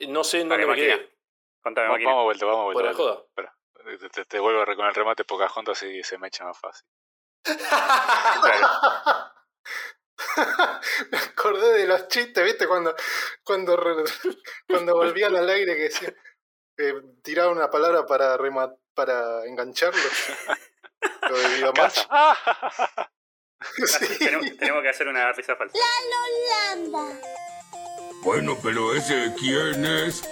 No sé en dónde me máquina. quedé. Contame, Vamos, vamos a vuelta, vamos a vuelta. Dale. joda. Espera, te, te- te vuelvo con el remate Pocahontas y se me echa más fácil. Me acordé de los chistes, ¿viste? Cuando, cuando, re- cuando volvían al aire que decían, eh, tiraban una palabra para rema- para engancharlo. Lo de. Sí. tenemos, tenemos que hacer una risa falsa. Bueno, pero ese quién es?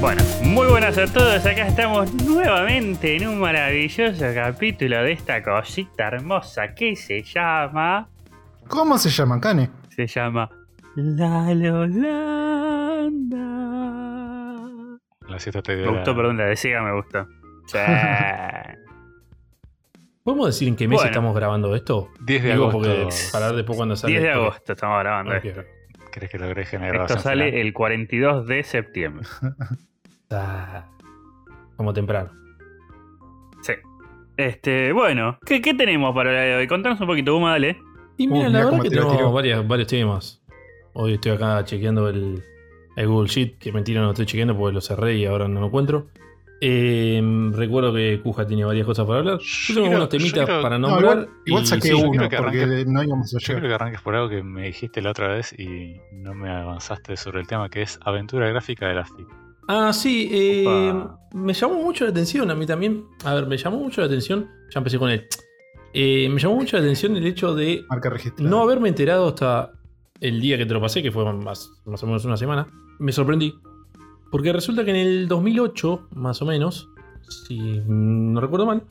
Bueno, muy buenas a todos. Acá estamos nuevamente en un maravilloso capítulo de esta cosita hermosa que se llama. ¿Cómo se llama, Cane? Se llama La Lolanda. La siesta te dio Me gustó, perdón, la de Sega me gustó. Sí. ¿Podemos decir en qué mes Bueno. estamos grabando esto? 10 de Digo, agosto. para ver después cuando sale. 10 de esto. agosto estamos grabando esto. ¿Crees que lo agregue en la Esto sale final? el 42 de septiembre. Ah, como temprano. Sí. Este, bueno, ¿qué, qué tenemos para el día de hoy? Contanos un poquito, Guma, dale. Y Uh, mira, mirá la verdad cómo que tenemos tiró. varias, varios temas. Hoy estoy acá chequeando el, el Google Sheet, que mentira no estoy chequeando porque lo cerré y ahora no lo encuentro. Eh, recuerdo que Cuja tiene varias cosas para hablar. Yo tengo unos temitas para No, nombrar. igual, igual y saqué sí, uno, porque no íbamos a Yo creo llegar. que arranques por algo que me dijiste la otra vez y no me avanzaste sobre el tema, que es aventura gráfica de la. Ah, sí, eh, me llamó mucho la atención a mí también. A ver, me llamó mucho la atención. Ya empecé con él. Eh, me llamó mucho la atención el hecho de Marca no haberme enterado hasta el día que te lo pasé, que fue más, más o menos una semana. Me sorprendí. Porque resulta que en el 2008, más o menos, si no recuerdo mal,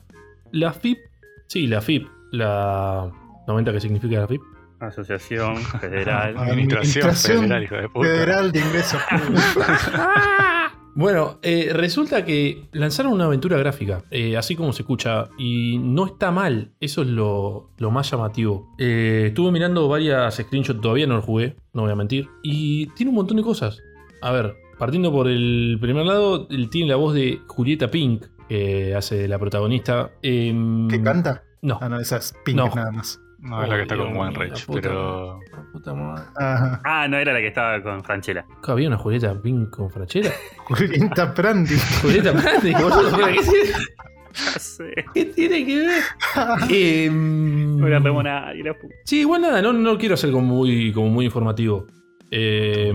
la FIP, sí, la FIP, la 90 que significa la FIP, Asociación Federal. Administración Administración Federal, hijo de puta. Federal de Ingresos Públicos. Bueno, eh, resulta que lanzaron una aventura gráfica, eh, así como se escucha, y no está mal, eso es lo, lo más llamativo. Eh, estuve mirando varias screenshots, todavía no lo jugué, no voy a mentir, y tiene un montón de cosas. A ver, partiendo por el primer lado, él tiene la voz de Julieta Pink, que hace de la protagonista. em, ¿Que canta? No. Ah, no, esa es Pink No. nada más. No, es la que está Dios con puta pero. madre, la puta madre. Ajá. Ah, no era la que estaba con Franchella. ¿Había una Julieta Pink con Franchera? Julieta Prandi. Julieta boludo, ¿qué tiene- Ya sé. ¿Qué tiene que ver? Em, No la remona y la puta. Sí, igual nada, no, no quiero ser como muy, como muy informativo. Eh,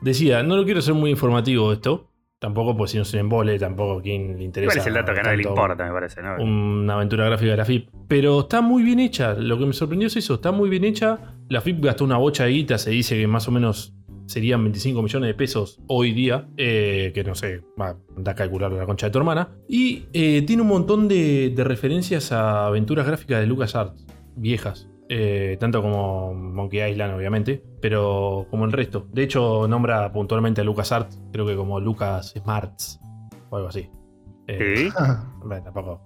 decía, no lo quiero ser muy informativo esto. Tampoco, pues si no se le embole, tampoco a quien le interesa. Igual es el dato que a nadie le importa, me parece, ¿no? Una aventura gráfica de la FIP. Pero está muy bien hecha. Lo que me sorprendió es eso, está muy bien hecha. La FIP gastó una bocha de guita, se dice que más o menos serían 25 millones de pesos hoy día. eh, que no sé, va, anda a calcular la concha de tu hermana. Y eh, tiene un montón de, de referencias a aventuras gráficas de LucasArts viejas. Eh, tanto como Monkey Island, obviamente, pero como el resto. De hecho, nombra puntualmente a LucasArts, creo que como Lucas Smarts o algo así. Eh, ¿Sí? bueno, tampoco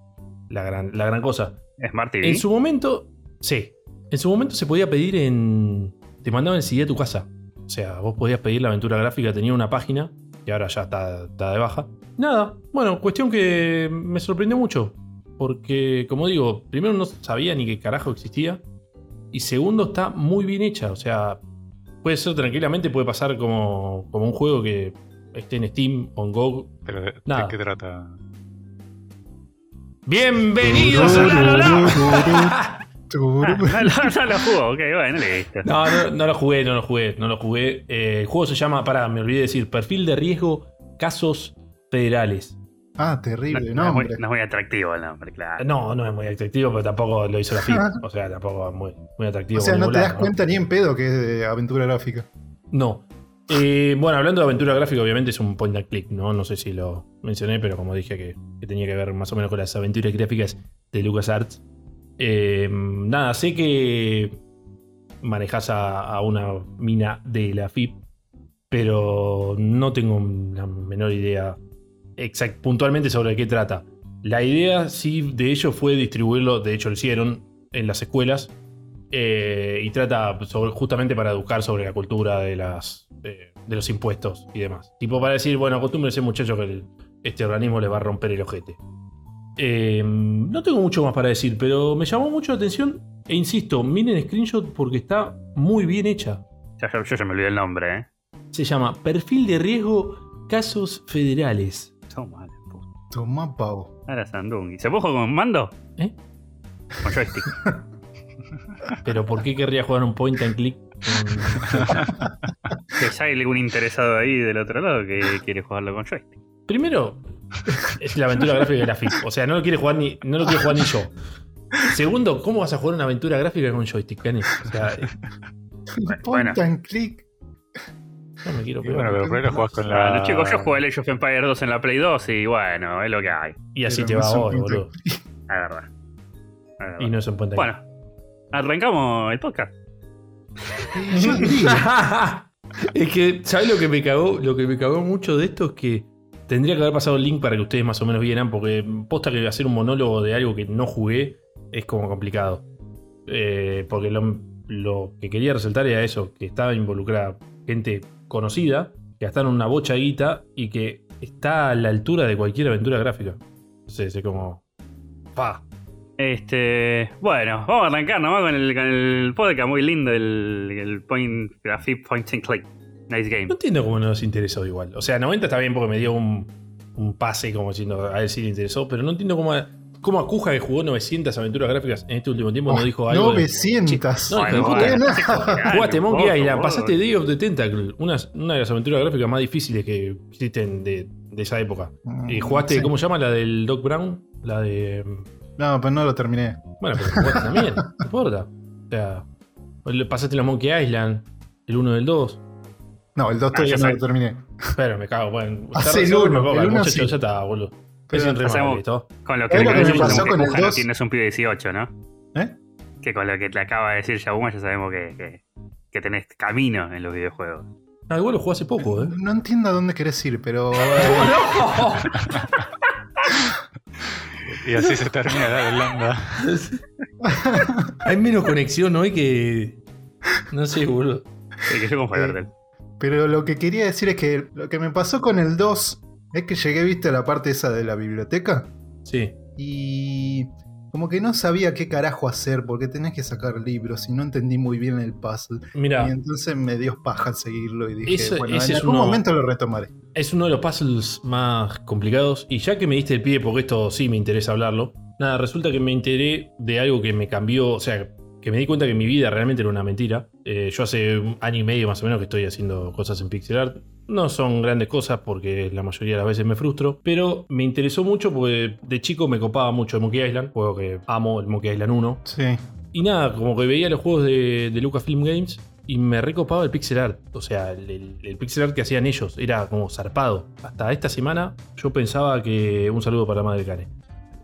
la gran, la gran cosa. Smart TV. En su momento, sí. En su momento se podía pedir en. Te mandaban el CD a tu casa. O sea, vos podías pedir la aventura gráfica, tenía una página, que ahora ya está, está de baja. Nada, bueno, cuestión que me sorprendió mucho. Porque, como digo, primero no sabía ni qué carajo existía. Y segundo, está muy bien hecha. O sea, puede ser tranquilamente, puede pasar como, como un juego que esté en Steam o en GOG. Pero ¿de, Nada. de qué trata? ¡Bienvenidos a la Lola! Turu. Ah, no, lo- no lo jugó, ok, bueno, listo. No, no, no lo jugué, no lo jugué, no lo jugué. Eh, el juego se llama, pará, me olvidé de decir, Perfil de Riesgo Casos Federales. Ah, terrible no es muy, nombre. no es muy atractivo el nombre, claro. No, no es muy atractivo, pero tampoco lo hizo la FIP. O sea, tampoco es muy, muy atractivo. O sea, no te das cuenta ni en pedo que es de aventura gráfica. No. Eh, bueno, hablando de aventura gráfica, obviamente es un point and click, ¿no? No sé si lo mencioné, pero como dije que, que tenía que ver más o menos con las aventuras gráficas de LucasArts. Eh, nada, sé que manejas a, a una mina de la FIP, pero no tengo la menor idea exact, puntualmente sobre qué trata. La idea, sí, de ellos fue distribuirlo, de hecho lo hicieron en las escuelas, eh, y trata sobre, justamente para educar sobre la cultura de las de, de los impuestos y demás. Tipo para decir, bueno, acostúmbrense muchachos que el, este organismo les va a romper el ojete. Eh, no tengo mucho más para decir, pero me llamó mucho la atención e insisto, miren screenshot porque está muy bien hecha. Yo ya me olvidé el nombre, ¿eh? Se llama Perfil de riesgo casos federales. Toma, la puta. Tomá, pavo. Ahora Sandungi. ¿Se puede jugar con mando? ¿Eh? Con joystick. Pero ¿por qué querría jugar un point and click? con- que ya hay algún interesado ahí del otro lado que quiere jugarlo con joystick. Primero, es la aventura gráfica de la FIP. O sea, no lo quiere jugar ni, no lo quiere jugar ni yo. Segundo, ¿cómo vas a jugar una aventura gráfica con joystick, Canis? O sea, bueno. Point and click. No me quiero pegar. bueno, pero primero jugás con la. Bueno, chicos, yo jugué el Age of Empires 2 en la Play 2 y bueno, es lo que hay. y así Pero te no va hoy, boludo. La verdad. La verdad. Y no es un and Bueno, arrancamos el podcast. Es que, ¿sabes lo que me cagó? Lo que me cagó mucho de esto es que tendría que haber pasado el link para que ustedes más o menos vieran, porque posta que hacer un monólogo de algo que no jugué es como complicado. Eh, porque lo, lo que quería resaltar era eso, que estaba involucrada gente conocida, que gastaron una bocha guita y que está a la altura de cualquier aventura gráfica. Entonces, es como... Pa. Este, bueno, vamos a arrancar nomás con el, con el podcast muy lindo, el, el Point Graphic Point and Click. Nice game. No entiendo cómo no nos interesó igual. O sea, 90 está bien porque me dio un, un pase como diciendo a él sí le interesó, pero no entiendo cómo, cómo Akuja que jugó 900 aventuras gráficas en este último tiempo no dijo algo. de- 900. No, Bueno, de puta. Jugaste Monkey Island, pasaste Day of the Tentacle, una, una de las aventuras gráficas más difíciles que existen de, de esa época. Y jugaste, Mm, Sí. ¿cómo se llama? La del Doc Brown, la de. No, pero no lo terminé. Bueno, pero jugaste también, no importa. O sea, pasaste los Monkey Island, el 1 del 2. No, el 2 todavía Ah, ya no sé. lo terminé. Pero me cago, bueno. Está re el el uno muchacho, sí. ya está, boludo. Pero Es un remake, listo. Con lo que, ¿Sabés lo que me que pasó con el Kuja no 2? tienes un pibe de 18, ¿no? ¿Eh? Que con lo que te acaba de decir Yabuma ya sabemos que, que, que tenés camino en los videojuegos. Ah, igual lo jugué hace poco, ¿eh? No entiendo a dónde querés ir, pero. Y así se termina la Holanda. Hay menos conexión hoy que. No sé, boludo. Sí, que yo con Fivertel. Pero lo que quería decir es que lo que me pasó con el 2 es que llegué, viste, a la parte esa de la biblioteca Sí. y como que no sabía qué carajo hacer porque tenés que sacar libros y no entendí muy bien el puzzle. Mira, Y entonces me dio paja seguirlo y dije, bueno, en es algún uno- momento lo retomaré. es uno de los puzzles más complicados. Y ya que me diste el pie, porque esto sí me interesa hablarlo. Nada, resulta que me enteré de algo que me cambió. O sea, que me di cuenta que mi vida realmente era una mentira. Eh, yo hace un año y medio más o menos que estoy haciendo cosas en pixel art. No son grandes cosas porque la mayoría de las veces me frustro. Pero me interesó mucho porque de chico me copaba mucho el Monkey Island. Juego que amo, el Monkey Island 1. Sí. Y nada, como que veía los juegos de, de Lucasfilm Games y me recopaba el pixel art. O sea, el, el- el pixel art que hacían ellos era como zarpado. Hasta esta semana yo pensaba que. Un saludo para Madre Cane.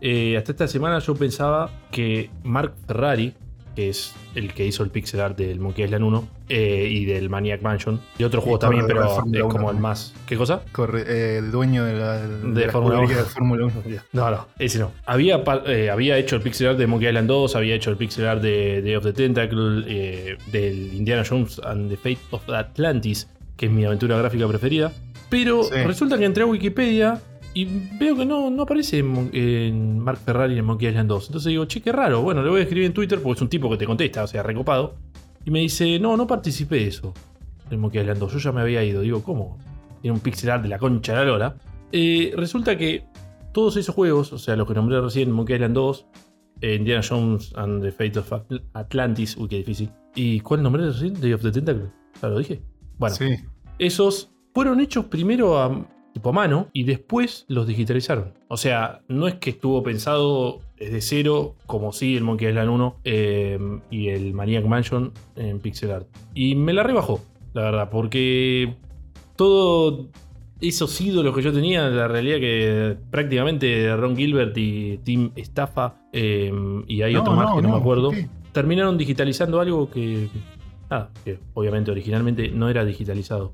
Eh, hasta esta semana yo pensaba que Mark Ferrari, que es el que hizo el pixel art del Monkey Island 1 eh, y del Maniac Mansion, y otro juego también, pero es 1 como el más. ¿Qué cosa? Corre, eh, el dueño de la, de la Fórmula escudería 1. de Fórmula 1. No, no, ese no. Había, eh, había hecho el pixel art de Monkey Island 2, había hecho el pixel art de Day of the Tentacle, del Indiana Jones and the Fate of Atlantis, que es mi aventura gráfica preferida. Pero Sí. resulta que entré a Wikipedia y veo que no, no aparece en, Mark Ferrari en Monkey Island 2. Entonces digo, che, qué raro. Bueno, le voy a escribir en Twitter porque es un tipo que te contesta, o sea, recopado. Y me dice, no, no participé de eso, en Monkey Island 2. Yo ya me había ido. Digo, ¿cómo? Tiene un pixel art de la concha de la lora. Eh, resulta que todos esos juegos, o sea, los que nombré recién, Monkey Island 2, eh, Indiana Jones and the Fate of Atl- Atlantis, uy, qué difícil. ¿Y cuál nombré recién? Day of the Tentacle. Ya lo dije. Bueno, Sí. esos fueron hechos primero a tipo a mano y después los digitalizaron. O sea, no es que estuvo pensado desde cero, como sí el Monkey Island 1 eh, y el Maniac Mansion en pixel art. Y me la rebajó, la verdad, porque todo esos ídolos que yo tenía, la realidad que prácticamente Ron Gilbert y Tim Estafa eh, y hay otro más que no, me acuerdo, ¿qué? terminaron digitalizando algo que, ah, que obviamente originalmente no era digitalizado.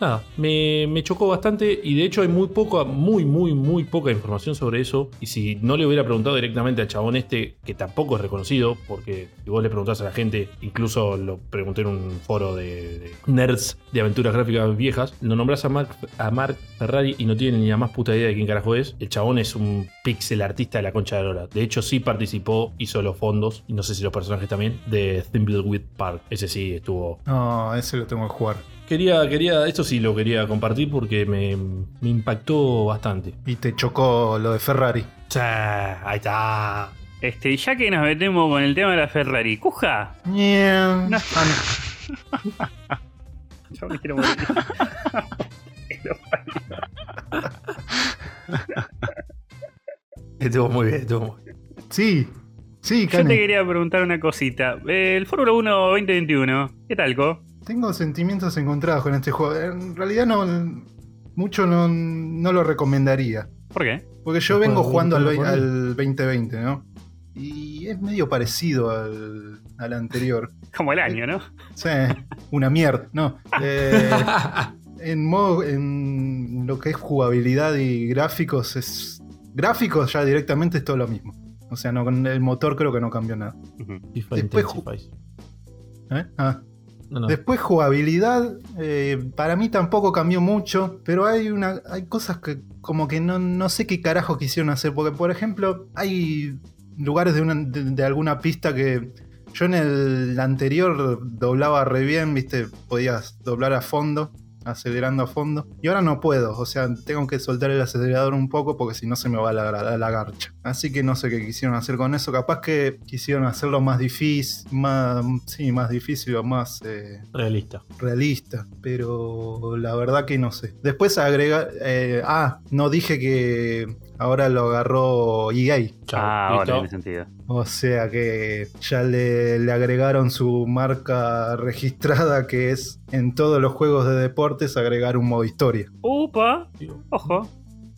Nada, me, chocó bastante y de hecho hay muy poca, muy, muy, muy poca información sobre eso. Y si no le hubiera preguntado directamente al chabón este, que tampoco es reconocido, porque si vos le preguntás a la gente, incluso lo pregunté en un foro de, nerds de aventuras gráficas viejas, lo nombrás a Mark, a Mark Ferrari y no tienen ni la más puta idea de quién carajo es. El chabón es un pixel artista de la concha de la. De hecho, sí participó, hizo los fondos, y no sé si los personajes también, de Thimbleweed Park. Ese sí estuvo No, ese lo tengo que jugar. Quería, quería, esto sí lo quería compartir porque me, me impactó bastante. Y te chocó lo de Ferrari. Cha, ahí está. Este, y ya que nos metemos con el tema de la Ferrari, Cuja. Ñam. No. Ah, no. Yo me quiero morir. Estuvo muy bien, estuvo muy bien. Sí, sí, Yo te quería preguntar una cosita. El Fórmula 1 2021, ¿qué tal, Co? Tengo sentimientos encontrados con este juego. En realidad no mucho no, no lo recomendaría. ¿Por qué? Porque yo vengo jugando al, al 2020, ¿no? Y es medio parecido al, al anterior. Como el año, ¿no? Sí, una mierda, no. Eh, en, modo, en lo que es jugabilidad y gráficos, es gráficos ya directamente es todo lo mismo. O sea, no, con el motor creo que no cambió nada. Ujú. FIFA Después. ¿Eh? Ah. Después jugabilidad, eh, para mí tampoco cambió mucho, pero hay una, hay cosas que como que no, no sé qué carajo quisieron hacer, porque por ejemplo hay lugares de, una- de alguna pista que yo en el anterior doblaba re bien, viste, podías doblar a fondo, acelerando a fondo, y ahora no puedo, o sea, tengo que soltar el acelerador un poco porque si no se me va la, la, la garcha. Así que no sé qué quisieron hacer con eso, capaz que quisieron hacerlo más difícil, más, sí, más difícil o más... eh, Realista. realista, pero la verdad que no sé. Después agrega, eh, ah, no dije que ahora lo agarró EA, ah, ahora tiene sentido. o sea que ya le, le agregaron su marca registrada que es en todos los juegos de deportes agregar un modo historia. Upa, ojo.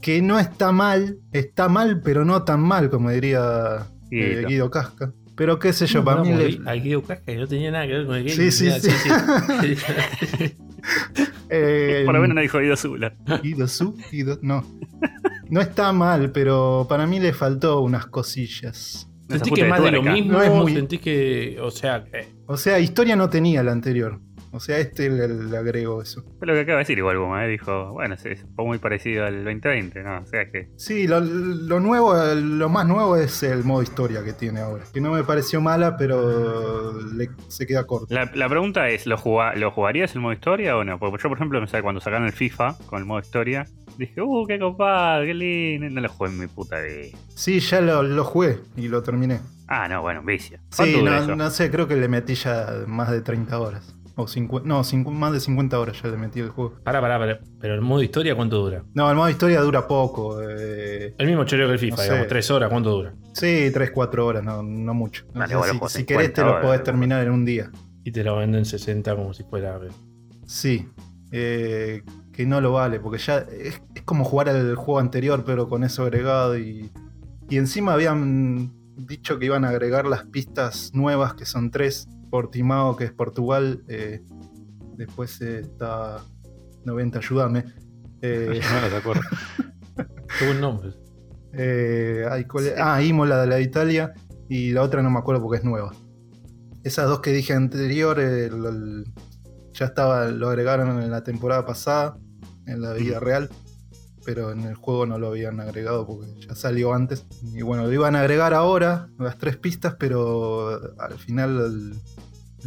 Que no está mal, está mal pero no tan mal como diría eh, Guido. Casca. Pero qué sé yo, para mí... le- Al Guido Casca que no tenía nada que ver con el game. Sí, sí, Mira, sí. eh, Por lo menos no dijo Zula. Guido Su, no. No está mal, pero para mí le faltó unas cosillas. Sentí que más de lo mismo, No es muy- sentí que, o sea, eh, O sea, historia no tenía la anterior. O sea, este le, le agregó eso. Fue lo que acaba de decir igual Buma, ¿eh? Dijo, bueno, sí, fue muy parecido al 2020, ¿no? O sea que... Sí, lo, lo nuevo, lo más nuevo es el modo historia que tiene ahora. Que no me pareció mala, pero le- se queda corto. La, la pregunta es, ¿lo, ¿lo jugarías el modo historia o no? Porque yo, por ejemplo, cuando sacaron el FIFA con el modo historia, dije, uh, qué copado, qué lindo. No lo jugué en mi puta vida. Sí, ya lo, lo jugué y lo terminé. Ah, no, bueno, vicia. ¿Cuánto Sí, no sé, creo que le metí ya más de 30 horas. O 50, no, cincu- más de 50 horas ya le metí el juego. pará, pará, pará. Pero el modo historia, ¿cuánto dura? No, el modo historia dura poco. eh, El mismo choreo que el FIFA, No sé. digamos, tres horas, ¿cuánto dura? Sí, 3-4 horas, no, no mucho. Dale, sé, si, querés 50 te lo podés terminar en un día. Y te lo venden 60 como si fuera. eh, Sí. eh, que no lo vale, porque ya es, es como jugar al juego anterior, pero con eso agregado. Y, y encima habían dicho que iban a agregar las pistas nuevas, que son tres. Portimao, que es Portugal. eh, después eh, está 90, ayúdame. Eh, No me acuerdo. Qué buen nombre. Eh, ay, ¿cuál es? Ah, Imola de la de Italia. Y la otra no me acuerdo porque es nueva. Esas dos que dije anterior, eh, el- ya estaba, lo agregaron en la temporada pasada, en la vida real. Pero en el juego no lo habían agregado porque ya salió antes. Y bueno, lo iban a agregar ahora, las tres pistas, pero al final el-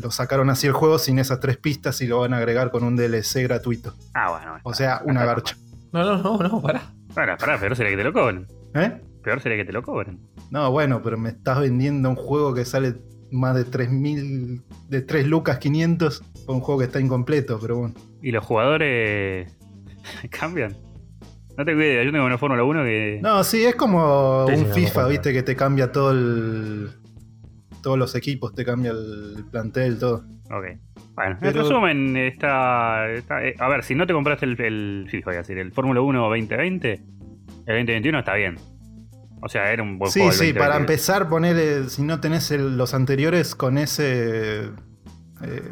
lo sacaron así el juego sin esas tres pistas y lo van a agregar con un DLC gratuito. Ah, bueno. O sea, una garcha. No, no, no, no, pará. Pará, pará, peor sería que te lo cobren. ¿Eh? Peor sería que te lo cobren. No, bueno, pero me estás vendiendo un juego que sale más de 3000, de 3 lucas 500 por un juego que está incompleto, pero bueno. ¿Y los jugadores cambian? No tengo idea, yo tengo una Fórmula 1 que... No, sí, es como Sí, sí, un FIFA, viste, que te cambia todo el. Todos los equipos, te cambia el plantel, todo. Ok. Bueno, en resumen, está, está- eh, a ver, si no te compraste el, el FIFA, voy a decir, el Fórmula 1 2020, el 2021 está bien. O sea, era un buen Sí, juego. el sí, para 2020. empezar, poner, si no tenés el- los anteriores, con ese. eh,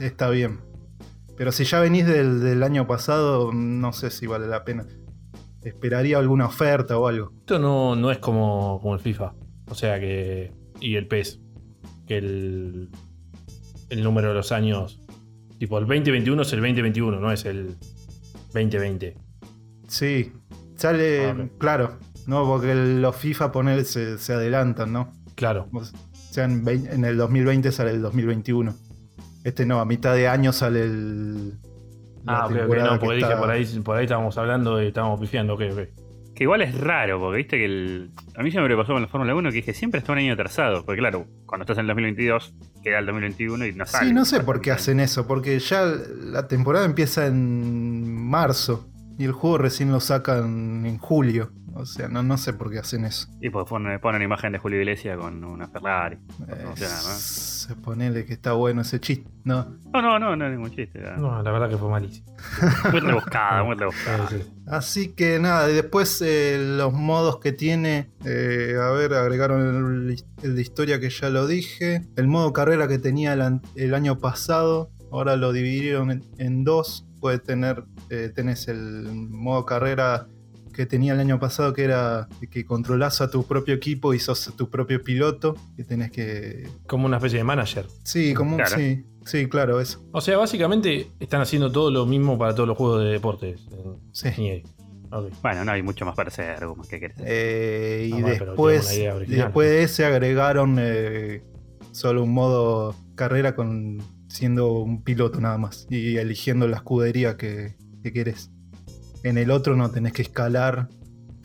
está bien. Pero si ya venís del, del año pasado, no sé si vale la pena. Esperaría alguna oferta o algo. Esto no, no es como, como el FIFA. O sea que. Y el PES. Que el. El número de los años. Tipo, el 2021 es el 2021, no es el 2020. Sí, sale, Ah, claro, no, porque los FIFA poner se, se adelantan, ¿no? Claro. O sea, en, en el 2020 sale el 2021. Este no, a mitad de año sale el. Ah, ok, ok, no, que porque dije está- por ahí, por ahí estábamos hablando y estábamos pifiando, ok, ok. Que igual es raro, porque viste que el... a mí siempre me pasó con la Fórmula 1 que dije siempre está un año atrasado. Porque claro, cuando estás en el 2022, queda el 2021 y no sale. Sí, no sé por qué hacen eso, porque ya la temporada empieza en marzo y el juego recién lo sacan en julio. O sea, no, no sé por qué hacen eso. Y pues ponen, ponen imagen de Julio Iglesias con una Ferrari. Eh, ¿no? se ponele que está bueno ese chiste. No, No, no, no, no es ningún chiste. No, la verdad que fue malísimo. Muy rebuscada, muy rebuscada. Sí, sí. Así que nada, y después eh, los modos que tiene, eh, a ver, agregaron el, el de historia que ya lo dije, el modo carrera que tenía el, año pasado, ahora lo dividieron en, en dos, puede tener, eh, tenés el modo carrera que tenía el año pasado que era que controlás a tu propio equipo y sos tu propio piloto, que tenés que... Como una especie de manager. Sí, como un- Claro. sí, sí, claro, eso. O sea, básicamente están haciendo todo lo mismo para todos los juegos de deportes. Sí. EA. Ok. Bueno, no hay mucho más para hacer, algo más que querés. Eh, y pero después, después de ese agregaron eh, solo un modo carrera con siendo un piloto nada más y eligiendo la escudería que, que querés. En el otro no tenés que escalar,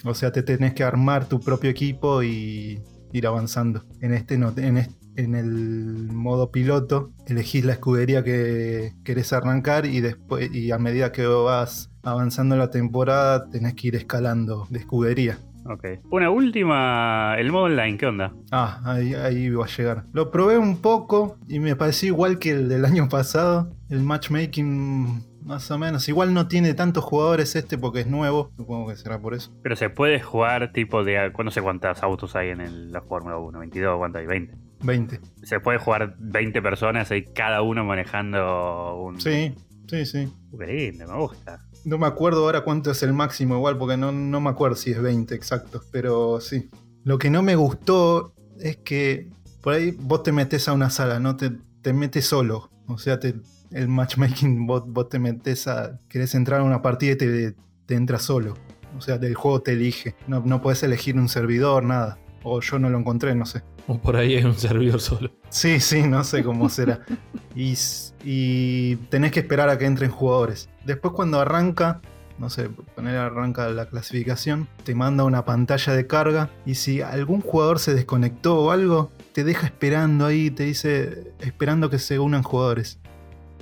o sea, te tenés que armar tu propio equipo y ir avanzando. En este no, en, en el modo piloto elegís la escudería que querés arrancar y después y a medida que vas avanzando la temporada tenés que ir escalando de escudería. Ok. Una última, el modo online, ¿qué onda? Ah, ahí, ahí iba a llegar. Lo probé un poco y me pareció igual que el del año pasado. El matchmaking, más o menos. Igual no tiene tantos jugadores este porque es nuevo. Supongo que será por eso. Pero se puede jugar tipo de... No sé cuántos autos hay en el- la Fórmula 1, 22, ¿cuánto hay? 20. 20. Se puede jugar 20 personas ahí cada uno manejando un... Sí, sí, sí. Qué lindo, me gusta. No me acuerdo ahora cuánto es el máximo igual porque no, no me acuerdo si es 20 exacto. Pero sí. Lo que no me gustó es que por ahí vos te metes a una sala, no te, te metes solo. O sea, te, el matchmaking vos, vos te metes a... Querés entrar a una partida y te, te entras solo. O sea, el juego te elige. No, no puedes elegir un servidor, nada. O yo no lo encontré, no sé. O por ahí hay un servidor solo. Sí, sí, no sé cómo será. Y, y tenés que esperar a que entren jugadores. Después cuando arranca, no sé, poner arranca la clasificación, te manda una pantalla de carga y si algún jugador se desconectó o algo, te deja esperando ahí, te dice esperando que se unan jugadores.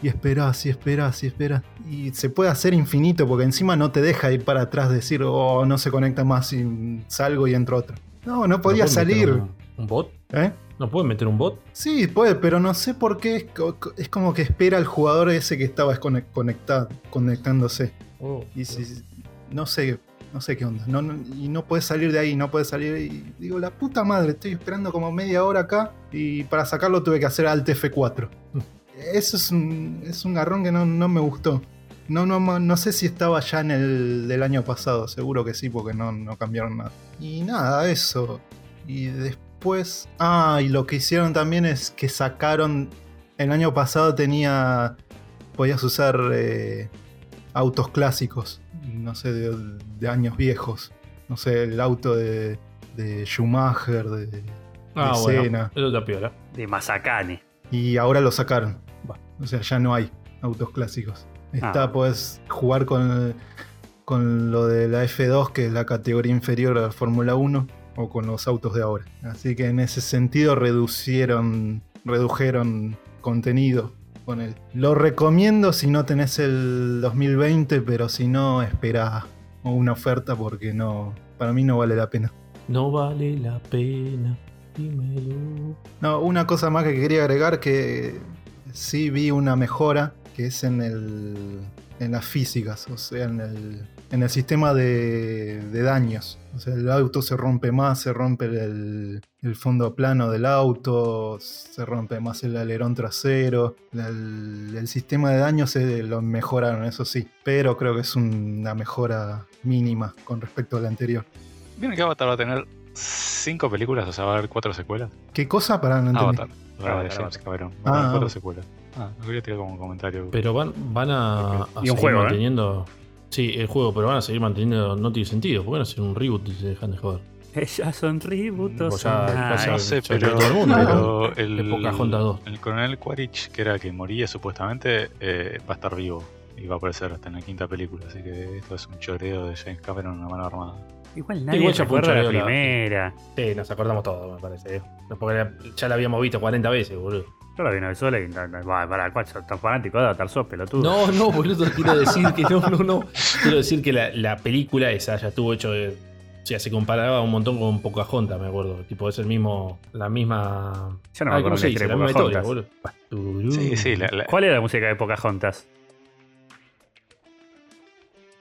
Y esperás, y esperás, y esperás. Y se puede hacer infinito porque encima no te deja ir para atrás, decir, oh, no se conecta más y salgo y entro otro. No, no podía ¿No pueden meter salir. Un bot? ¿Eh? ¿No pueden meter un bot? Sí, puede, pero no sé por qué. Es, co- co- es como que espera al jugador ese que estaba conectado, conectándose. Oh, Y si, no sé, no sé qué onda. No, no- y no puedes salir de ahí, no puedes salir. Y digo, la puta madre, estoy esperando como media hora acá. Y para sacarlo tuve que hacer Alt F4. Eso es un, es un garrón que no, no me gustó. No, no, no sé si estaba ya en el del año pasado, seguro que sí, porque no, no cambiaron nada. Y nada, eso. Y después. Ah, y lo que hicieron también es que sacaron. El año pasado tenía. Podías usar eh, autos clásicos. No sé, de, de años viejos. No sé, el auto de, de Schumacher, de, Ah, de bueno. Senna. Eso está piola. De Mazacane. Y ahora lo sacaron. O sea, ya no hay autos clásicos. Está, Ah. puedes jugar con, con lo de la F2, que es la categoría inferior a la Fórmula 1, o con los autos de ahora. Así que en ese sentido reducieron, redujeron contenido con él. Lo recomiendo si no tenés el 2020, pero si no, espera una oferta porque no, para mí no vale la pena. No vale la pena. Dímelo. No, una cosa más que quería agregar que sí vi una mejora, que es en el, en las físicas, o sea, en el, en el sistema de, de daños. O sea, el auto se rompe más, se rompe el, el fondo plano del auto, se rompe más el alerón trasero. El, el sistema de daños se lo mejoraron, eso sí, pero creo que es una mejora mínima con respecto al anterior. Viene que Avatar va a tener cinco películas, o sea, va a haber cuatro secuelas. ¿Qué cosa para no entender? Avatar. La Avatar. Va a haber Ah. cuatro secuelas. Ah, lo quería tirar como un comentario. Pero van, van a, a Y un seguir juego, ¿eh? Sí, el juego, pero van a seguir manteniendo. No tiene sentido. ¿Por qué no hacer un reboot y se dejan de joder? Ellas son tributos. Pues ya- ya no sé, pero, todo el mundo, pero el, De Pocahontas 2. el coronel Quaritch, que era que moría supuestamente, eh, va a estar vivo y va a aparecer hasta en la quinta película. Así que esto es un choreo de James Cameron en una mano armada. Igual nadie Igual se acuerda de la primera. Sí, nos acordamos todo, me parece. ¿eh? Porque ya la habíamos visto 40 veces, boludo. Yo la vi una vez sola y. no, no, va, Para, ¿cuál sos tan fanático de Avatar? Sos pelotudo. No, no, boludo, quiero decir que no, no, no. Quiero decir que la, la película esa ya estuvo hecho de. O sea, se comparaba un montón con Pocahontas, me acuerdo. Tipo, es el mismo. La misma. Yo no me acuerdo ¿cómo se la dice? La de misma historia, boludo. Sí, sí, la, la- ¿Cuál era la música de Pocahontas?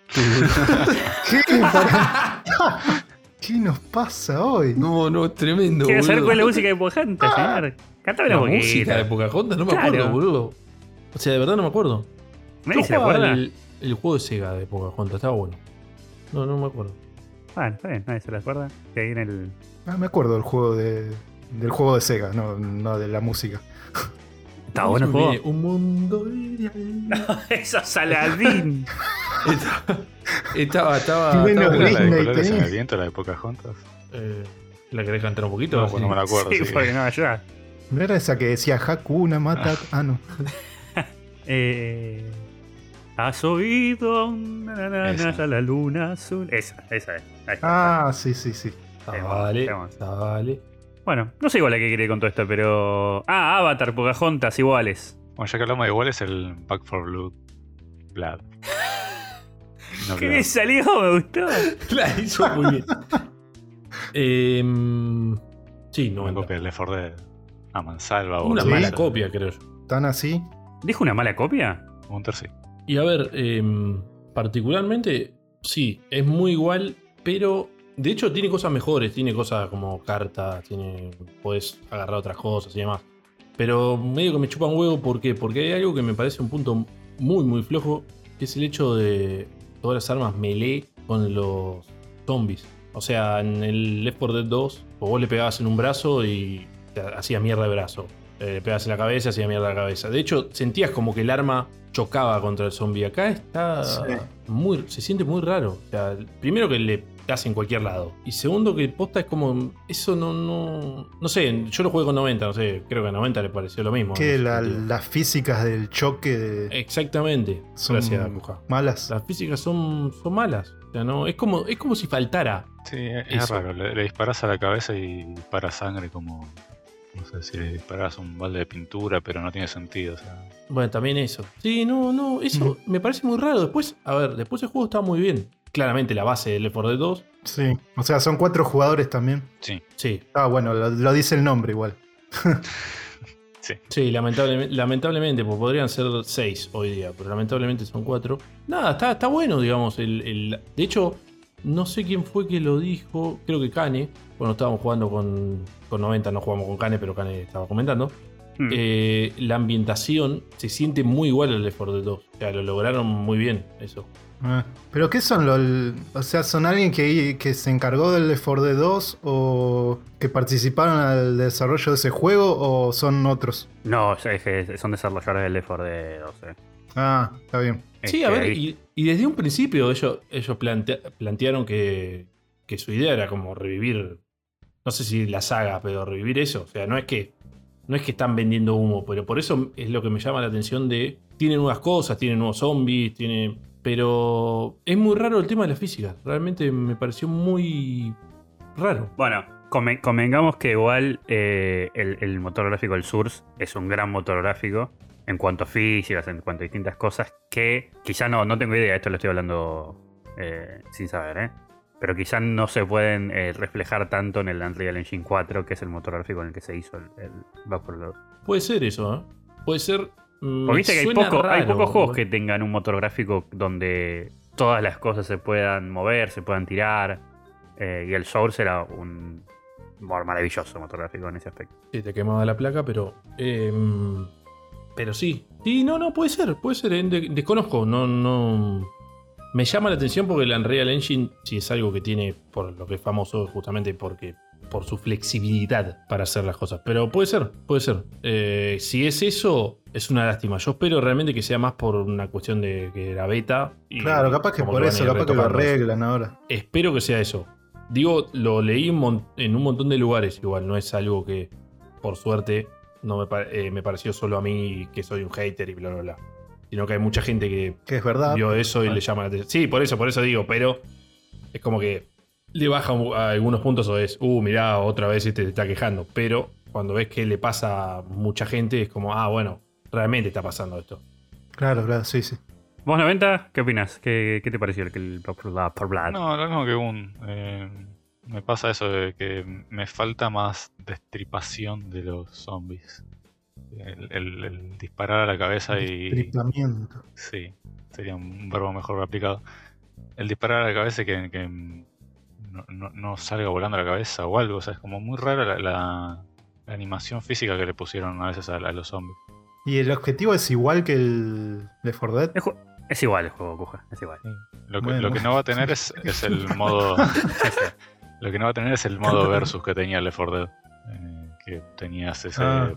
¿Qué? ¿Qué nos pasa hoy? No, no, es tremendo. Quiero saber cuál es la música de Pocahontas, señor. Cántame La poquito. música de Pocahontas, no me Claro. acuerdo, boludo. O sea, de verdad no me acuerdo. ¿Nadie Yo se jugaba acuerda? el, el juego de Sega de Pocahontas, estaba bueno. No, no me acuerdo. Bueno, está bien, nadie se lo acuerda. Que ahí en el. Ah, me acuerdo del juego de, del juego de Sega, no, no de la música. Está bueno el juego. Un mundo ideal. Eso es Aladdin. Estaba, estaba. Menos estaba ¿era la de colores en el viento, la de Pocahontas? Eh, ¿La querés cantar un poquito? No, pues no me la acuerdo. sí, sí. porque no ayuda. ¿No era esa que decía Hakuna Matata? Ah, no. Eh, ¿Has oído? Na, na, na, Esa. na, la luna azul. Esa, esa es. Ahí está. Ah, sí, sí, sí. Dale, Vamos. dale. Bueno, no sé igual a qué quiere con todo esto, pero. Ah, Avatar, Pocahontas iguales. Bueno, ya que hablamos de iguales, el Back for Blood. Blood. No, ¿Qué me salió? Me gustó. La hizo muy bien. Em, sí, no. Una copia del Left 4 Dead. A mansalva o Una Sí. mala copia, creo yo. ¿Tan así? ¿Dijo una mala copia? Gunter sí. Y a ver, em, particularmente, sí, es muy igual, pero de hecho tiene cosas mejores, tiene cosas como cartas, tiene, puedes agarrar otras cosas y demás. Pero medio que me chupa un huevo, ¿por qué? Porque hay algo que me parece un punto muy, muy flojo, que es el hecho de todas las armas melee con los zombies. O sea, en el Left 4 Dead 2, vos le pegabas en un brazo y hacía mierda de brazo. Eh, le pegabas en la cabeza, hacía mierda la cabeza. De hecho, sentías como que el arma chocaba contra el zombie. Acá está Sí. muy. se siente muy raro. O sea, primero que le das en cualquier lado. Y segundo que posta es como. Eso no. No, no sé, yo lo jugué con 90, no sé, creo que a 90 le pareció lo mismo. Que la- las físicas del choque de- Exactamente. son Gracias, Cuja. malas. Las físicas son, son malas. O sea, no, es como, es como si faltara. Sí, es Eso. raro. Le, le disparas a la cabeza y dispara sangre como. No sé si le disparas un balde de pintura, pero no tiene sentido. O sea, Bueno, también eso. Sí, no, no, eso me parece muy raro. Después, a ver, después el juego está muy bien. Claramente la base del Left 4 Dead 2. Sí. O sea, son cuatro jugadores también. sí, Sí, Ah, bueno, lo, lo dice el nombre igual. sí. sí, lamentablemente, lamentablemente, pues podrían ser seis hoy día, pero lamentablemente son cuatro. Nada, está, está bueno, digamos. El, el- de hecho, no sé quién fue que lo dijo, creo que Kane. Bueno, estábamos jugando con, con 90, no jugamos con Kane, pero Kane estaba comentando. Hmm. Eh, la ambientación se siente muy igual al Left 4 Dead 2. O sea, lo lograron muy bien, eso. Ah, ¿Pero qué son los.? O sea, ¿son alguien que, que se encargó del Left 4 Dead 2 o que participaron al desarrollo de ese juego o son otros? No, es que son desarrolladores del Left 4 Dead 2. eh. Ah, está bien. Sí, a ver, y, y desde un principio ellos, ellos plantea- plantearon que, que su idea era como revivir, no sé si la saga, pero revivir eso. O sea, no es que no es que están vendiendo humo, pero por eso es lo que me llama la atención de, tiene nuevas cosas, tiene nuevos zombies. Pero es muy raro el tema de la física, realmente me pareció muy raro. Bueno, conven- convengamos que igual eh, el, el motor gráfico del Source es un gran motor gráfico en cuanto a físicas, en cuanto a distintas cosas que quizá no, no tengo idea, esto lo estoy hablando eh, sin saber, ¿eh? Pero quizá no se pueden eh, reflejar tanto en el Unreal Engine 4, que es el motor gráfico en el que se hizo el, el Back 4 Blood. Puede ser eso, ¿eh? Puede ser, Mm, Porque viste que hay, poco- hay pocos juegos que tengan un motor gráfico donde todas las cosas se puedan mover, se puedan tirar. eh, y el Source era un bueno, maravilloso motor gráfico en ese aspecto. Sí, te quemaba la placa, pero. eh, pero sí. Sí, no, no, puede ser, puede ser. eh, de- desconozco, no, no. Me llama la atención porque el Unreal Engine, si es algo que tiene, por lo que es famoso, justamente porque. Por su flexibilidad para hacer las cosas. Pero puede ser, puede ser. Eh, si es eso, es una lástima. Yo espero realmente que sea más por una cuestión de que era beta. y Claro, capaz que por eso, capaz que lo arreglan ahora. Espero que sea eso. Digo, lo leí en un montón de lugares, igual, no es algo que, por suerte, no me, eh, me pareció solo a mí que soy un hater y bla, bla, bla. Sino que hay mucha gente que Que es verdad. vio eso y Ah. le llama la atención. Sí, por eso, por eso digo, pero es como que le baja a algunos puntos o es, uh, mirá, otra vez este te está quejando. Pero cuando ves que le pasa a mucha gente, es como, ah, bueno, realmente está pasando esto. Claro, claro, sí, sí. ¿Vos 90? ¿Qué opinas? ¿Qué, qué te pareció el, el? No, lo mismo que un. eh, me pasa eso de que me falta más destripación de los zombies. El, el- el disparar a la cabeza y. Triplamiento. Sí, sería un verbo mejor aplicado. El disparar a la cabeza y que, que, no, no- no salga volando a la cabeza o algo. O sea, es como muy rara la, la- la animación física que le pusieron a veces a, a los zombies. ¿Y el objetivo es igual que el de 4 Dead? Es, igual el juego, Cuja, es igual. Lo que, Bueno. lo que no va a tener es, es el modo. lo que no va a tener es el modo versus que tenía Left 4 Dead. eh, que tenías ese. Ah.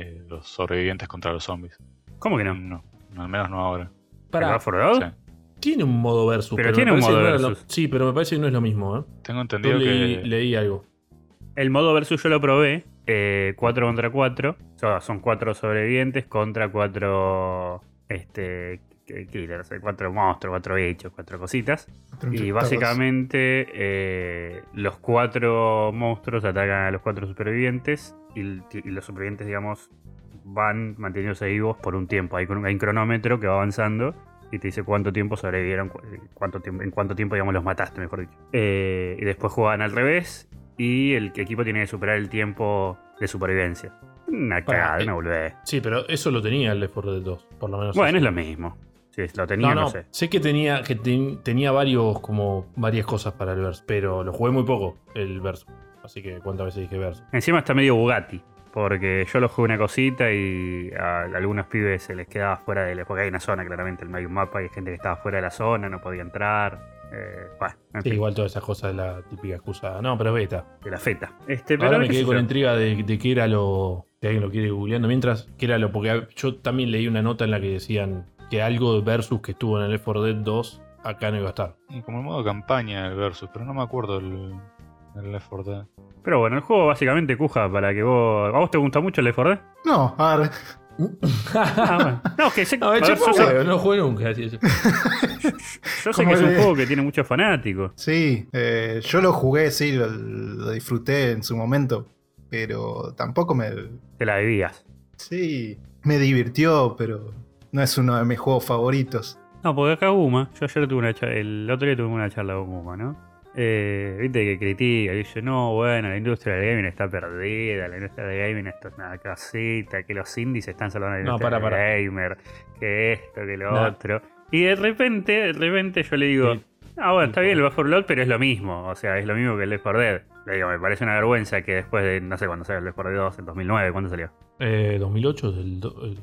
Eh, los sobrevivientes contra los zombies. ¿Cómo que no? No, al menos no ahora. ¿El Para? Sí. tiene un modo versus. Pero tiene un modo no lo- versus. sí, pero me parece que no es lo mismo, ¿eh? Tengo Yo entendido leí, que. leí algo. El modo versus yo lo probé. 4 contra 4. O sea, son 4 sobrevivientes contra 4 este, killers. 4 monstruos, 4 bichos, 4 cositas. Y básicamente eh, los 4 monstruos atacan a los 4 supervivientes. Y, los supervivientes, digamos, van manteniéndose vivos por un tiempo. Hay, un- hay un cronómetro que va avanzando. Y te dice cuánto tiempo sobrevivieron, cu- cuánto tiempo, en cuánto tiempo, digamos, los mataste, mejor dicho. Eh, y después juegan al revés y el equipo tiene que superar el tiempo de supervivencia. Una cagada, eh, una boludez. Sí, pero eso lo tenía el Left 4 Dead 2, por lo menos. Bueno, es lo mismo. Si lo tenía, No, no, no, sé. sé que tenía que ten- tenía varios como varias cosas para el verso, pero lo jugué muy poco el verso. Así que cuántas veces dije verso. Encima está medio Bugatti. Porque yo lo jugué una cosita y a algunos pibes se les quedaba fuera de la. Porque hay una zona, claramente, hay un mapa y hay gente que estaba fuera de la zona, no podía entrar. Eh, bueno, en Sí, fin, igual todas esas cosas de la típica excusa. No, pero es beta. de la feta. Este, pero Ahora me quedé con la intriga de, de qué era lo. Si alguien lo quiere googleando. Mientras, qué era lo. Porque yo también leí una nota en la que decían que algo de versus que estuvo en el Left 4 Dead 2 acá no iba a estar. Y como el modo campaña del versus, pero no me acuerdo el, el Left 4 Dead. Pero bueno, el juego básicamente cuja para que vos. ¿A vos te gusta mucho el Left 4 Dead? No, a ver. Ah, bueno. No, que sé, No, ver, hecho, yo sé, juego, no jugué nunca. así es. yo sé Como que es un juego que tiene muchos fanáticos. Sí, eh, yo lo jugué, sí, lo, lo disfruté en su momento. Pero tampoco me. Te la vivías. Sí, me divirtió, pero no es uno de mis juegos favoritos. No, porque acá Guma, yo ayer tuve una charla, el otro día tuve una charla con Guma, ¿no? Eh, Viste que critica, dice, no, bueno, la industria del gaming está perdida, la industria del gaming esto es una casita, que los indies están salvando la No, industria para, del gamer, que esto, que lo No. otro. Y de repente, de repente yo le digo, Sí. ah, bueno, está bien el Back 4 Blood, pero es lo mismo, o sea, es lo mismo que el Left 4 Dead. Le digo, me parece una vergüenza que después de, no sé cuándo salió el Left 4 Dead 2, en 2009, ¿cuándo salió? Eh, ¿2008 del do- el-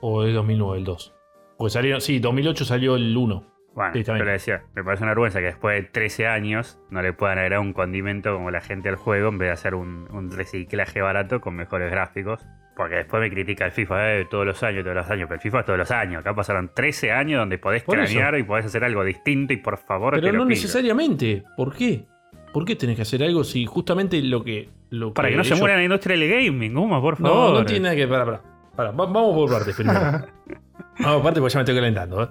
o es 2009 el 2? Pues salieron, sí, 2008 salió el 1. Bueno, Sí, yo le decía, me parece una vergüenza que después de 13 años no le puedan agregar un condimento como la gente al juego en vez de hacer un, un reciclaje barato con mejores gráficos. Porque después me critica el FIFA eh, todos los años, todos los años, pero el FIFA es todos los años. Acá pasaron 13 años donde podés cranear y podés hacer algo distinto y por favor Pero no necesariamente. ¿Por qué? ¿Por qué tenés que hacer algo si justamente lo que. Lo Para que no se muera la industria del gaming, Guma, por No, favor. no tiene nada que. Para, para, para. Va- Vamos por partes primero. Vamos por partes porque ya me estoy calentando. ¿eh?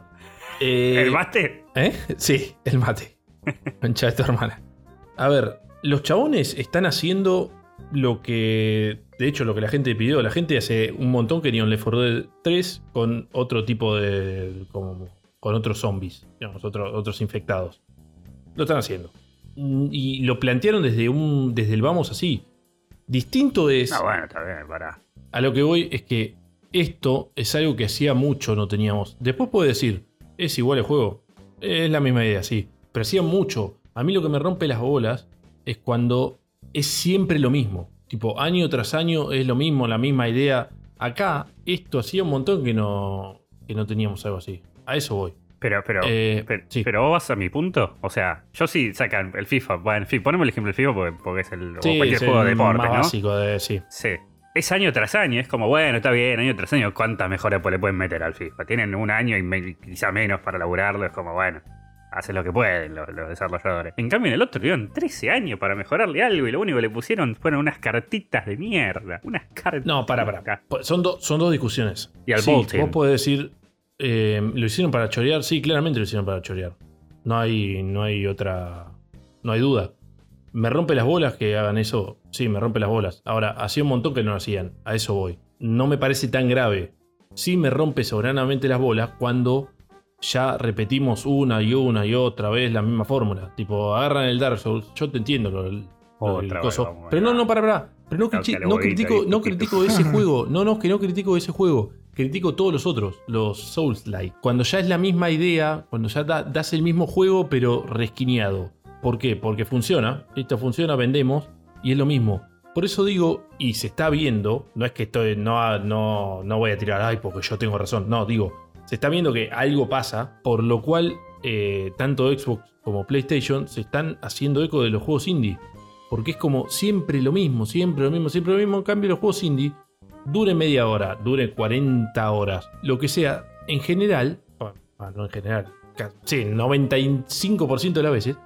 Eh, ¿El máster? ¿Eh? Sí, el mate. Concha de tu hermana. A ver, los chabones están haciendo lo que. De hecho, lo que la gente pidió. La gente hace un montón quería un Left 4 Dead 3 con otro tipo de. como- con otros zombies, digamos, otro- otros infectados. Lo están haciendo. Y lo plantearon desde un. desde el vamos así. Distinto es. No, bueno, está bien, pará. A lo que voy es que esto es algo que hacía mucho no teníamos. Después puede decir, ¿es igual el juego? Es la misma idea, sí. Pero hacía mucho. A mí lo que me rompe las bolas es cuando es siempre lo mismo. Tipo, año tras año es lo mismo, la misma idea. Acá, esto hacía un montón que no, que no teníamos algo así. A eso voy. Pero, pero, Eh, pero, sí. pero vos vas a mi punto. O sea, yo sí sacan el FIFA. Bueno, en fin, ponemos el ejemplo del FIFA porque, porque es el, Sí, cualquier es juego de deporte, más ¿no? básico de, sí. Sí. Es año tras año, es como, bueno, está bien, año tras año, ¿cuántas mejoras le pueden meter al FIFA? Tienen un año y me- quizá menos para laburarlo, es como, bueno, hacen lo que pueden los, los desarrolladores. En cambio, en el otro tuvieron 13 años para mejorarle algo y lo único que le pusieron fueron unas cartitas de mierda. Unas cartas. No, para, para. Son, do- son dos discusiones. Y al sí. Vos podés decir, eh, ¿lo hicieron para chorear? Sí, claramente lo hicieron para chorear. No hay, no hay otra. No hay duda. ¿Me rompe las bolas que hagan eso? Sí, me rompe las bolas. Ahora, hacía un montón que no lo hacían. A eso voy. No me parece tan grave. Sí me rompe soberanamente las bolas cuando ya repetimos una y una y otra vez la misma fórmula. Tipo, agarran el Dark Souls. Yo te entiendo lo, lo Otra coso. Pero no, no, para, para. Pero no, no critico, no critico ese juego. No, no, que no critico ese juego. Critico todos los otros, los Souls-like. Cuando ya es la misma idea, cuando ya da- das el mismo juego, pero resquineado. ¿Por qué? Porque funciona. Esto funciona, vendemos. Y es lo mismo. Por eso digo, y se está viendo, no es que estoy, no, no, no voy a tirar, ay, porque yo tengo razón. No, digo, se está viendo que algo pasa, por lo cual eh, tanto Xbox como PlayStation se están haciendo eco de los juegos indie. Porque es como siempre lo mismo, siempre lo mismo, siempre lo mismo. En cambio, los juegos indie duren media hora, duren 40 horas, lo que sea, en general, bueno, no en general, ca- sí, 95% de las veces,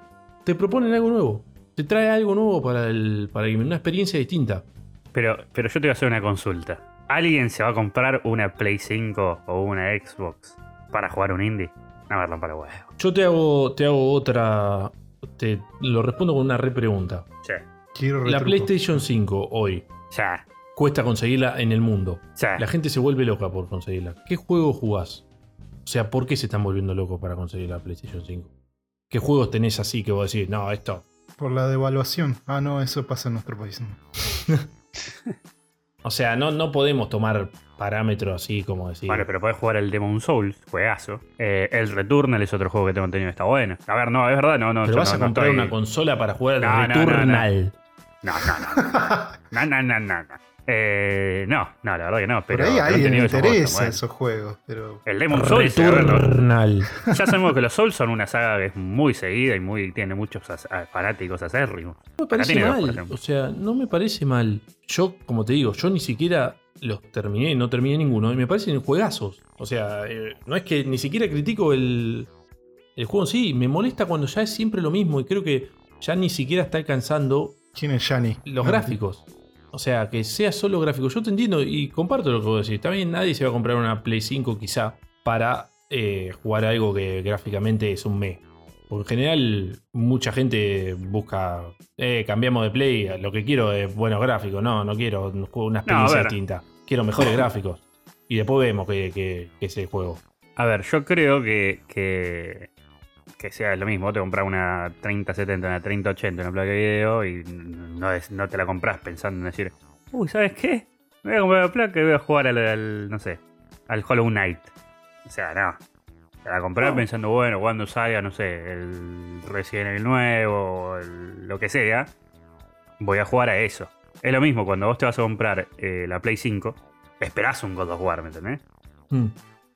te proponen algo nuevo. Te trae algo nuevo para el, para una experiencia distinta. Pero, pero yo te voy a hacer una consulta. ¿Alguien se va a comprar una Play 5 o una Xbox para jugar un indie? No me rompa la huevo. Yo te hago, te hago otra. Te lo respondo con una repregunta. Che, Quiero La. PlayStation 5 hoy ya, cuesta conseguirla en el mundo. ya. La gente se vuelve loca por conseguirla. ¿Qué juego jugás? O sea, ¿por qué se están volviendo locos para conseguir la PlayStation 5? ¿Qué juegos tenés así que vos decís, no, esto? Por la devaluación. Ah, no, eso pasa en nuestro país. O sea, no, no podemos tomar parámetros así como decir. Bueno, pero podés jugar el Demon Souls, juegazo. Eh, el Returnal es otro juego que tengo entendido que está bueno. A ver, no, es verdad, no, no. Pero vas no- a no comprar estoy- una consola para jugar al No, no, no, no. Returnal. No, no, no. No, no, no, no. No. Eh, no, no, la verdad que no. Por Pero ahí a pero han alguien le interesa esos juegos, pero. El Demon Souls, ya sabemos que los Souls son una saga que es muy seguida y muy tiene muchos fanáticos acérrimos. No me parece dos, por mal. ejemplo. o sea, no me parece mal. Yo, como te digo, yo ni siquiera los terminé, no terminé ninguno. Y me parecen juegazos. O sea, eh, no es que ni siquiera critico el, el juego en sí. Me molesta cuando ya es siempre lo mismo. Y creo que ya ni siquiera está alcanzando ¿Quién es Yanni? los gráficos. O sea, que sea solo gráfico. Yo te entiendo y comparto lo que vos decís. Bien, nadie se va a comprar una Play 5 quizá para eh, jugar algo que gráficamente es un me. Porque en general mucha gente busca, eh, cambiamos de Play, lo que quiero es buenos gráficos. No, no quiero una experiencia ver. distinta. Quiero mejores gráficos. Y después vemos que, que, que es el juego. A ver, yo creo que, que, que sea lo mismo. Te compras una 3070, una 3080, una placa de video y no, es- no te la compras pensando en decir, uy, ¿sabes qué? Me voy a comprar la placa y voy a jugar al, al, no sé, al Hollow Knight. O sea, no. Te la comprás No. pensando, bueno, cuando salga, no sé, el Resident Evil nuevo, el- lo que sea, voy a jugar a eso. Es lo mismo cuando vos te vas a comprar eh, la Play 5, esperás un God of War, ¿me entendés? Mm.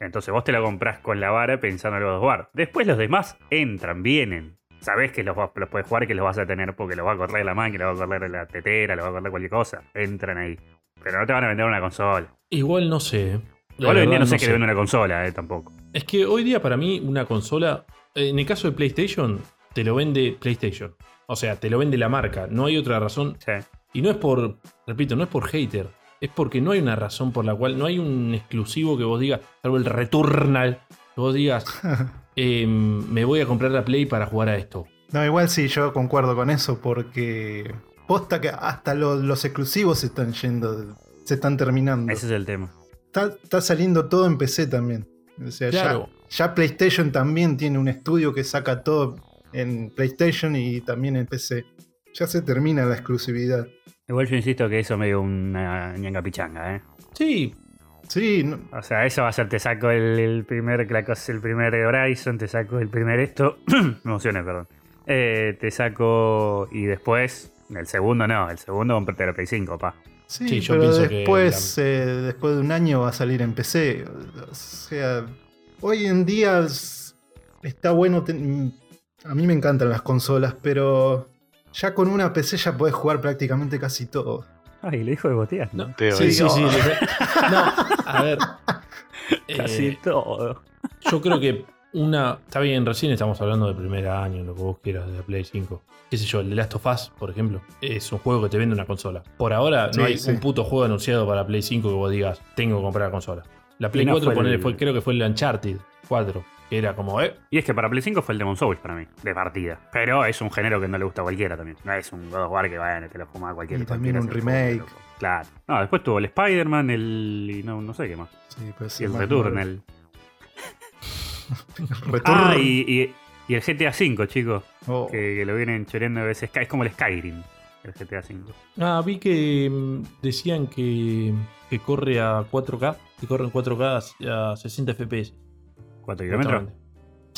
Entonces vos te la comprás con la vara pensando en el God of War. Después los demás entran, vienen. Sabés que los, los puedes jugar y que los vas a tener porque los va a correr la máquina, los va a correr la tetera, los va a correr cualquier cosa. Entran ahí. Pero no te van a vender una consola. Igual no sé. Igual hoy en día verdad, no sé no que le venden una consola, eh, tampoco. Es que hoy día para mí una consola, eh, en el caso de PlayStation, te lo vende PlayStation. O sea, te lo vende la marca. No hay otra razón. Sí. Y no es por, repito, no es por hater. Es porque no hay una razón por la cual, no hay un exclusivo que vos digas, salvo el Returnal, que vos digas, eh, me voy a comprar la Play para jugar a esto. No, igual sí, yo concuerdo con eso porque posta que hasta lo- los exclusivos se están yendo, se están terminando. Ese es el tema. Está, está saliendo todo en PC también. O sea, ya- Claro. ya, PlayStation también tiene un estudio que saca todo en PlayStation y también en PC. Ya se termina la exclusividad. Igual yo insisto que eso es medio una ñanga pichanga, ¿eh? Sí, Sí, no- O sea, eso va a ser, te saco el, el primer, el primer Horizon, te saco el primer esto. Me emocioné, perdón. Eh, te saco y después, el segundo no, el segundo comprate la Play 5, pa. sí, Sí, yo pero pienso que después, eh, después de un año va a salir en PC. O sea, hoy en día es- está bueno. ten- A mí me encantan las consolas, pero ya con una PC ya podés jugar prácticamente casi todo. Ay, le dijo de boteas, ¿no? No, Teo, sí, sí, sí. No, a ver. Casi eh, todo. Yo creo que una. Está bien, recién estamos hablando del primer año, lo que vos quieras de la Play 5. Qué sé yo, el The Last of Us, por ejemplo, es un juego que te vende una consola. Por ahora no hay sí. un puto juego anunciado para Play 5 que vos digas, tengo que comprar la consola. La Play no 4, fue ponele, el- fue- creo que fue el Uncharted 4, que era como, eh. Y es que para Play 5 fue el Demon Souls para mí, de partida. Pero es un género que no le gusta a cualquiera también. No es un God of War que vayan, te lo fuma cualquiera. Y también cualquiera un remake. Claro. No, después tuvo el Spider-Man, el. y no, no sé qué más. Sí, puede Y el Returnal. Return. Ah, y, y- y el GTA V, chicos. Oh, Que, que lo vienen choreando a veces. Es como el Skyrim, el GTA V. Ah, vi que mm, decían que, que corre a 4K, que corre en 4K a, a 60 FPS. ¿Cuántos kilómetros?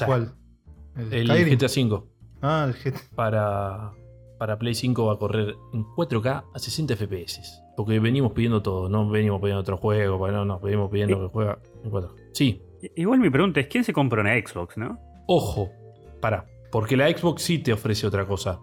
¿Cuál? ¿El, El Skyrim? GTA V. Ah, el GTA. para, para Play 5 va a correr en 4K a 60 FPS. Porque venimos pidiendo todo, no venimos pidiendo otro juego, para no nos venimos pidiendo que juega en 4K. Sí, Igual mi pregunta es: ¿quién se compra una Xbox, no? ojo, para. Porque la Xbox sí te ofrece otra cosa.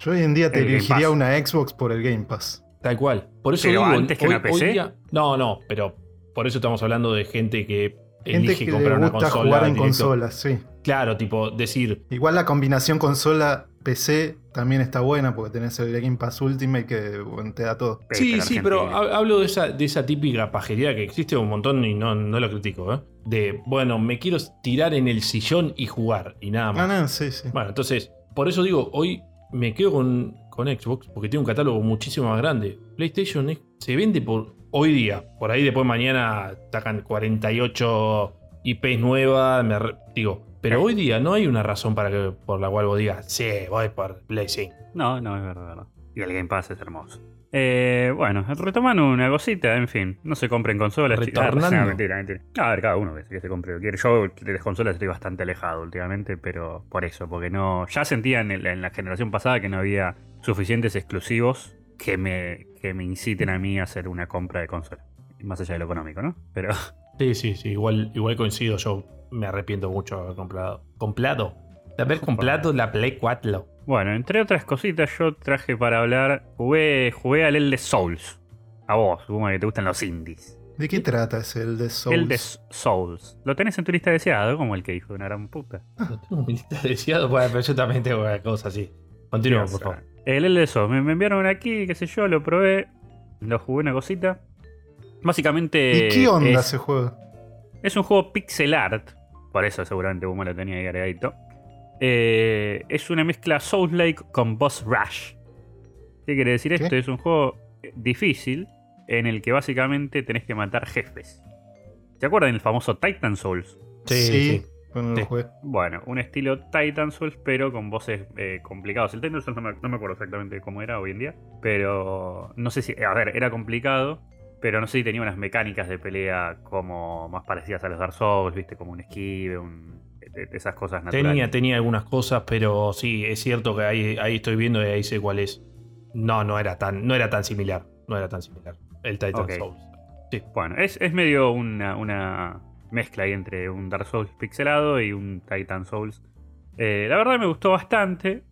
Yo hoy en día te El elegiría una Xbox por el Game Pass. Tal cual. Por eso Pero digo, antes que hoy, una PC. día- no, no, pero por eso estamos hablando de gente que Gente elige que le comprar una gusta consola. jugar en directo. consolas, sí. Claro, tipo, decir, Igual la combinación consola-PC también está buena porque tenés el Game Pass Ultimate que bueno, te da todo. Sí, sí, pero ha- hablo de esa, de esa típica pajería que existe un montón y no, no lo critico, ¿eh? De, bueno, me quiero tirar en el sillón y jugar y nada más. Ah, no, sí, sí. Bueno, entonces, por eso digo, hoy me quedo con, con Xbox porque tiene un catálogo muchísimo más grande. PlayStation es- se vende por hoy día. Por ahí después mañana sacan 48 IPs nuevas, me re- digo. Pero Sí. hoy día no hay una razón para que, por la cual vos digas, sí, voy por Play 5. No, no, es verdad, verdad. Y el Game Pass es hermoso. Eh, bueno, retomando una cosita, en fin, no se compren consolas. chicos. Retornando. Ah, no, mentira, mentira. A ver, cada uno que, que se compre lo quiere. Yo de las consolas estoy bastante alejado últimamente, pero por eso, porque no. Ya sentía en, el- en la generación pasada que no había suficientes exclusivos que me, que me inciten a mí a hacer una compra de consola. Más allá de lo económico, ¿no? Pero. Sí, sí, sí, igual, igual coincido. Yo me arrepiento mucho de haber comprado. ¿Comprado? De haber comprado la Play 4. Bueno, entre otras cositas, yo traje para hablar. Jugué, jugué al Elder Souls. A vos, supongo que te gustan los indies. ¿De qué trata ese el de Souls? El de Souls. Lo tenés en tu lista deseado, como el que dijo de una gran puta. No tengo mi lista deseado, bueno, pero yo también tengo una cosa así. Continúa, por favor. El Souls. Me, me enviaron aquí, qué sé yo, lo probé. Lo jugué una cosita. Básicamente. ¿Y qué onda es, ese juego? es un juego pixel art. Por eso seguramente Buma lo tenía ahí agregadito. Eh, es una mezcla Souls-like con Boss Rush. ¿Qué quiere decir ¿Qué? esto? Es un juego difícil en el que básicamente tenés que matar jefes. ¿Se acuerdan del famoso Titan Souls? Sí, sí. Sí. Bueno, un estilo Titan Souls, pero con voces eh, complicados. El Titan Souls no me, no me acuerdo exactamente cómo era hoy en día, pero no sé si. A ver, era complicado, pero no sé si tenía unas mecánicas de pelea como más parecidas a los Dark Souls, viste, como un esquive, un, de- de esas cosas naturales. Tenía, tenía algunas cosas, pero sí, es cierto que ahí, ahí estoy viendo y ahí sé cuál es. No, no era tan, no era tan similar. No era tan similar. El Titan. Souls. Bueno, es, es medio una, una mezcla ahí entre un Dark Souls pixelado y un Titan Souls. Eh, la verdad me gustó bastante.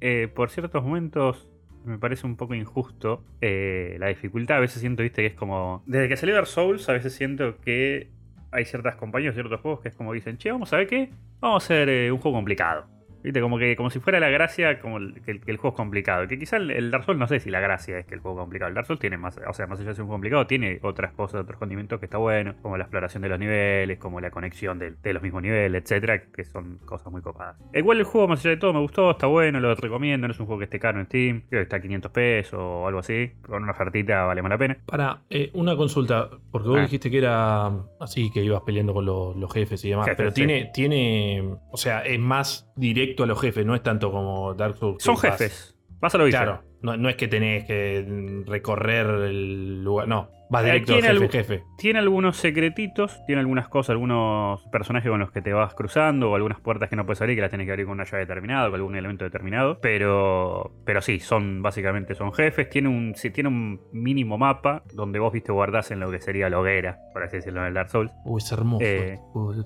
Eh, por ciertos momentos me parece un poco injusto eh, la dificultad. A veces siento, viste, que es como... Desde que salió Dark Souls, a veces siento que hay ciertas compañías, ciertos juegos que es como dicen, che, vamos a ver qué, vamos a hacer un juego complicado. Viste, como que como si fuera la gracia como el- que, el, que el juego es complicado. Que quizá el, el Dark Souls no sé si la gracia es que el juego es complicado. El Dark Souls tiene más, o sea, más allá de ser un juego complicado, tiene otras cosas, otros condimentos que está bueno, como la exploración de los niveles, como la conexión de, de los mismos niveles, etcétera, que son cosas muy copadas. Igual el juego, más allá de todo, me gustó, está bueno, lo recomiendo, no es un juego que esté caro en Steam, creo que está a 500 pesos o algo así, con una ofertita vale más la pena. Para, eh, una consulta, porque vos Ah. dijiste que era así, que ibas peleando con los, los jefes y demás, pero sí. tiene, tiene, o sea, es más directo a los jefes, no es tanto como Dark Souls. Son jefes, vas a lo visto. Claro, No, no es que tenés que recorrer el lugar. No, vas directo Aquí al jefe, jefe. Tiene algunos secretitos, tiene algunas cosas, algunos personajes con los que te vas cruzando, o algunas puertas que no puedes abrir que las tienes que abrir con una llave determinada, o con algún elemento determinado. Pero, pero sí, son básicamente son jefes. Tiene un, sí, tiene un mínimo mapa donde vos viste guardás en lo que sería la hoguera, por así decirlo, en el Dark Souls. Uy, es hermoso. Eh,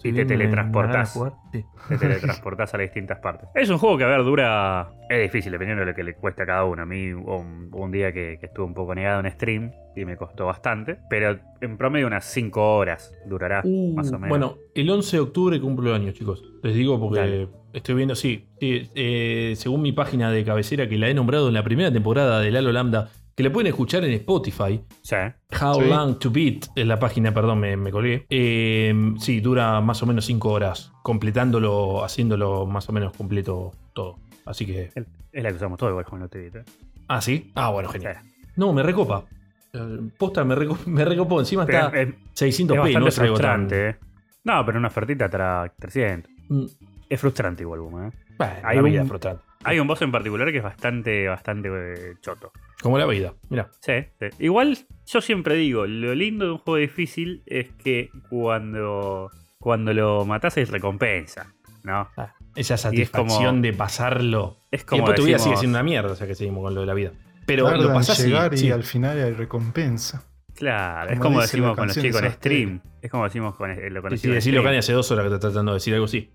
y te teletransportás. Sí. Te teletransportás a las distintas partes. Es un juego que, a ver, dura. Es difícil, dependiendo de lo que le cueste a cada uno. A mí hubo un, día que, que estuve un poco negado en stream y me costó bastante. Pero en promedio, unas 5 horas durará, Uh, más o menos. Bueno, el 11 de octubre cumplo años, chicos. Les digo porque Dale. estoy viendo, sí, sí, eh, según mi página de cabecera que la he nombrado en la primera temporada de Lalo Lambda, que la pueden escuchar en Spotify. Sí. How Sí. Long to Beat es la página, perdón, me, me colgué. Eh, sí, dura más o menos 5 horas, completándolo, haciéndolo más o menos completo todo. Así que. Es la que usamos todo igual con los TVT. Ah, sí. Ah, bueno, Sí. genial. No, me recopa. Eh, Posta, me, reco- me recopó. Encima Pero está es, es 600p, bastante no es algo tan. frustrante, eh. No, pero una ofertita trae 300. Mm, Es frustrante igual, Buma, eh. Bueno, Hay la vida un- es frustrante. Hay un boss en particular que es bastante, bastante eh, choto. Como la vida. Mira. Sí, sí. Igual yo siempre digo, lo lindo de un juego difícil es que cuando, cuando lo matás es recompensa, ¿no? Ah, esa satisfacción como- de pasarlo. Es Y como después tu vida sigue decimos- siendo una mierda, o sea que seguimos con lo de la vida. Pero lo en pasás y- llegar y, sí. al final hay recompensa. Claro, es como decimos con los chicos en stream. Es como decimos con, el- lo con Sí, los sí, decirlo. Cani, hace dos horas que está tratando de decir algo así.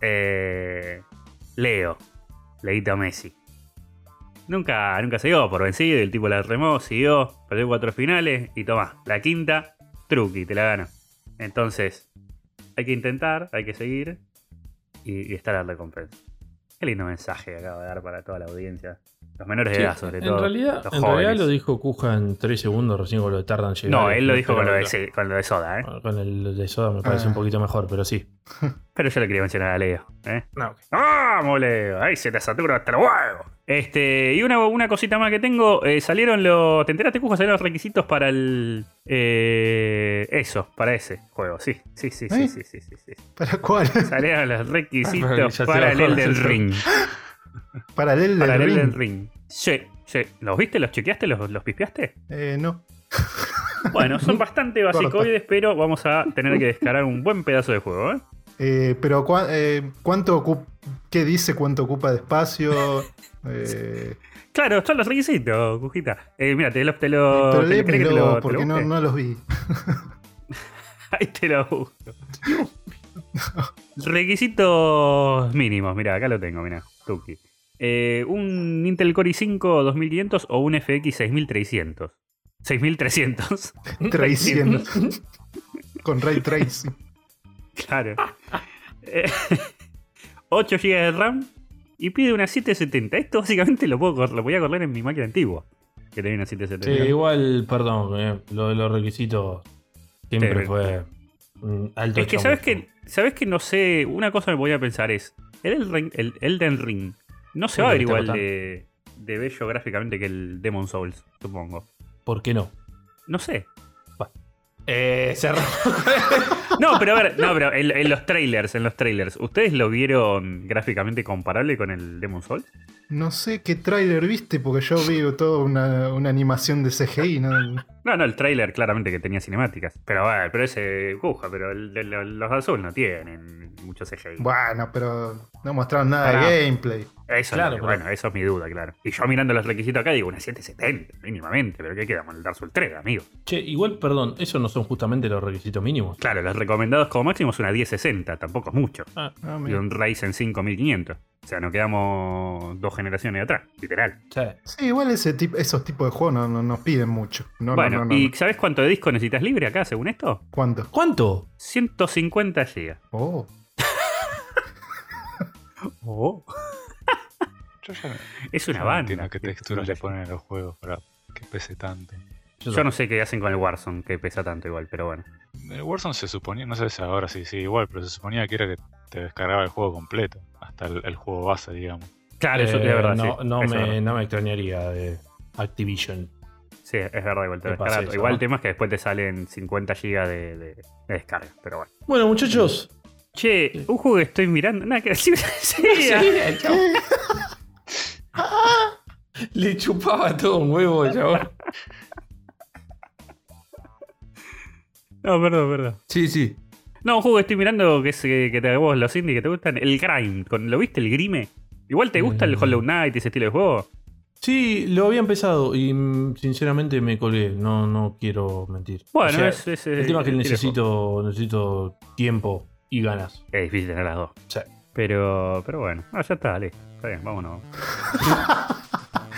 Eh, Leo, Leito Messi. Nunca, nunca se dio por vencido, el tipo la remó, siguió, perdió cuatro finales y toma, la quinta, truqui, te la gana. Entonces, hay que intentar, hay que seguir y, y estar a la recompensa. Qué lindo mensaje que acabo de dar para toda la audiencia. Los menores de edad, sobre en todo. realidad, los en realidad jóvenes. lo dijo Kuja en 3 segundos recién con lo de tardan llegar. No, él lo dijo con lo de, sí, con lo de Soda, ¿eh? Con el de Soda me parece Ah. un poquito mejor, pero sí. Pero yo le quería mencionar a Leo, ¿eh? No, ok. ¡Vamos, Leo! ¡Ahí se te satura hasta los huevos! Este, y una, una cosita más que tengo, eh, salieron los. ¿Te enteraste, Cujo? Salieron los requisitos para el. eh, eso, para ese juego, sí. Sí, sí, sí, ¿Eh? sí, sí, sí, sí. ¿Para cuál? Salieron los Ah, requisitos para el Elden. Ring. Para el Elden ring. Ring. Sí, sí. ¿Los viste? ¿Los chequeaste? ¿Los, los pispeaste? Eh, no. Bueno, son bastante basicoides, pero vamos a tener que descargar un buen pedazo de juego, ¿eh? Eh, pero cua- eh, ¿cuánto ¿qué dice cuánto ocupa de espacio? Eh, Claro, son los requisitos, Cujita. Eh, mira, te lo. Te lo pero te- ¿querés que te lo- léemelo te lo porque no, no los vi. Ahí te lo busco. Requisitos mínimos, mira, acá lo tengo, mira, Tuki. Eh, un Intel Core i5 2500 o un FX 6300. 6300. 300. Con ray tracing. Claro. Eh, 8 GB de RAM y pide una 770. Esto básicamente lo, puedo, lo voy a correr en mi máquina antigua. Que tenía una Sí, 770. igual, perdón, eh, lo de los requisitos siempre Sí. fue alto Es que sabes que, sabes que no sé, una cosa que voy a pensar es, el, Elden Ring- el Elden Ring no se va a ver igual de bello gráficamente que el Demon Souls, supongo. ¿Por qué no? No sé. Eh, cerró. No, pero a ver, no, pero en, en los trailers, en los trailers, ¿ustedes lo vieron gráficamente comparable con el Demon Souls? No sé qué tráiler viste, porque yo vi toda una, una animación de CGI. ¿no? No, no, el trailer claramente que tenía cinemáticas. Pero a ver, pero ese cuja, pero el de los Dark Souls no tienen mucho CGI. Bueno, pero no mostraron nada de gameplay. Eso, Claro, es- pero- bueno, eso es mi duda, claro. Y yo mirando los requisitos acá digo una 770, mínimamente, pero ¿qué quedamos en el Dark Souls 3, amigo? Che, igual, perdón, ¿esos no son justamente los requisitos mínimos? Claro, los recomendados como máximo es una 1060, tampoco es mucho. Ah, Ah, Y un Ryzen 5500. O sea, nos quedamos dos generaciones atrás, literal. Sí, igual ese tip- esos tipos de juegos no, no nos piden mucho. No, bueno, no, no, no, ¿y no. sabes cuánto de disco necesitas libre acá, según esto? ¿Cuánto? ¿Cuánto? 150 GB. Oh, Oh. Yo ya no- Es una no banda. entiendo qué texturas le ponen a los juegos para que pese tanto. Yo no sé qué hacen con el Warzone, que pesa tanto igual, pero bueno. El Warzone se suponía, no sé si ahora sí sigue igual, pero se suponía que era que te descargaba el juego completo, hasta el, el juego base, digamos. Claro, eso Eh, es verdad. no, sí, no eso es me, verdad. no me extrañaría de Activision. Sí, es verdad, igual te ¿Qué pasa descarga. eso, Igual no? el tema es que después te salen 50 GB de, de- de descarga, pero bueno. Bueno, muchachos. Che, un juego que estoy mirando. Nada que decir. Sí, Le Le chupaba todo un huevo, chabón. No, perdón, perdón. Sí, sí. No, un juego estoy mirando que es que te vos los indies que te gustan, el Grime. ¿Lo viste el Grime? Igual te gusta el Mm. Hollow Knight y ese estilo de juego. Sí, lo había empezado y mm, sinceramente me colgué. No, no quiero mentir. Bueno, O sea, es, es, el tema es que necesito, necesito tiempo y ganas. Es difícil tener las dos. Sí. Pero, pero bueno, no, ya está, dale. Está bien, vámonos.